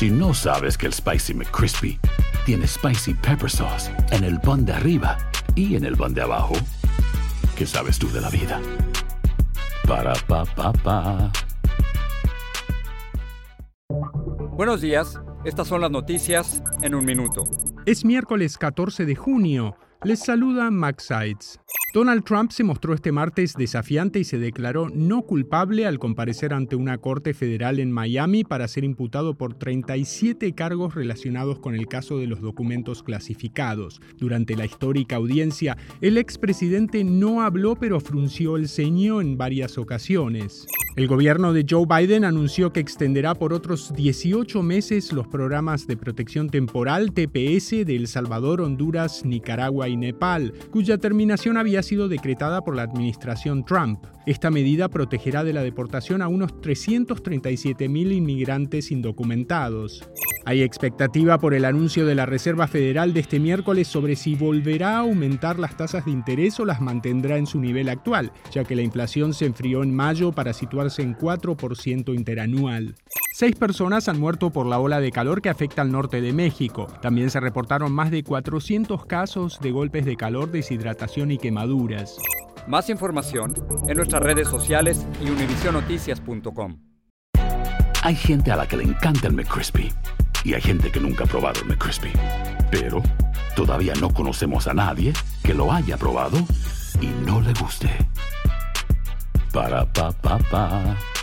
Si no sabes que el Spicy McCrispy tiene Spicy Pepper Sauce en el pan de arriba y en el pan de abajo, ¿qué sabes tú de la vida? Para, pa, pa, pa. Buenos días, estas son las noticias en un minuto. Es miércoles 14 de junio. Les saluda Max Sides. Donald Trump se mostró este martes desafiante y se declaró no culpable al comparecer ante una corte federal en Miami para ser imputado por 37 cargos relacionados con el caso de los documentos clasificados. Durante la histórica audiencia, el expresidente no habló pero frunció el ceño en varias ocasiones. El gobierno de Joe Biden anunció que extenderá por otros 18 meses los programas de protección temporal TPS de El Salvador, Honduras, Nicaragua y Nepal, cuya terminación había sido decretada por la administración Trump. Esta medida protegerá de la deportación a unos 337.000 inmigrantes indocumentados. Hay expectativa por el anuncio de la Reserva Federal de este miércoles sobre si volverá a aumentar las tasas de interés o las mantendrá en su nivel actual, ya que la inflación se enfrió en mayo para situarse en 4% interanual. Seis personas han muerto por la ola de calor que afecta al norte de México. También se reportaron más de 400 casos de golpes de calor, deshidratación y quemaduras. Más información en nuestras redes sociales y univisionoticias.com. Hay gente a la que le encanta el McCrispy y hay gente que nunca ha probado el McCrispy. Pero todavía no conocemos a nadie que lo haya probado y no le guste. Para, pa, pa, pa.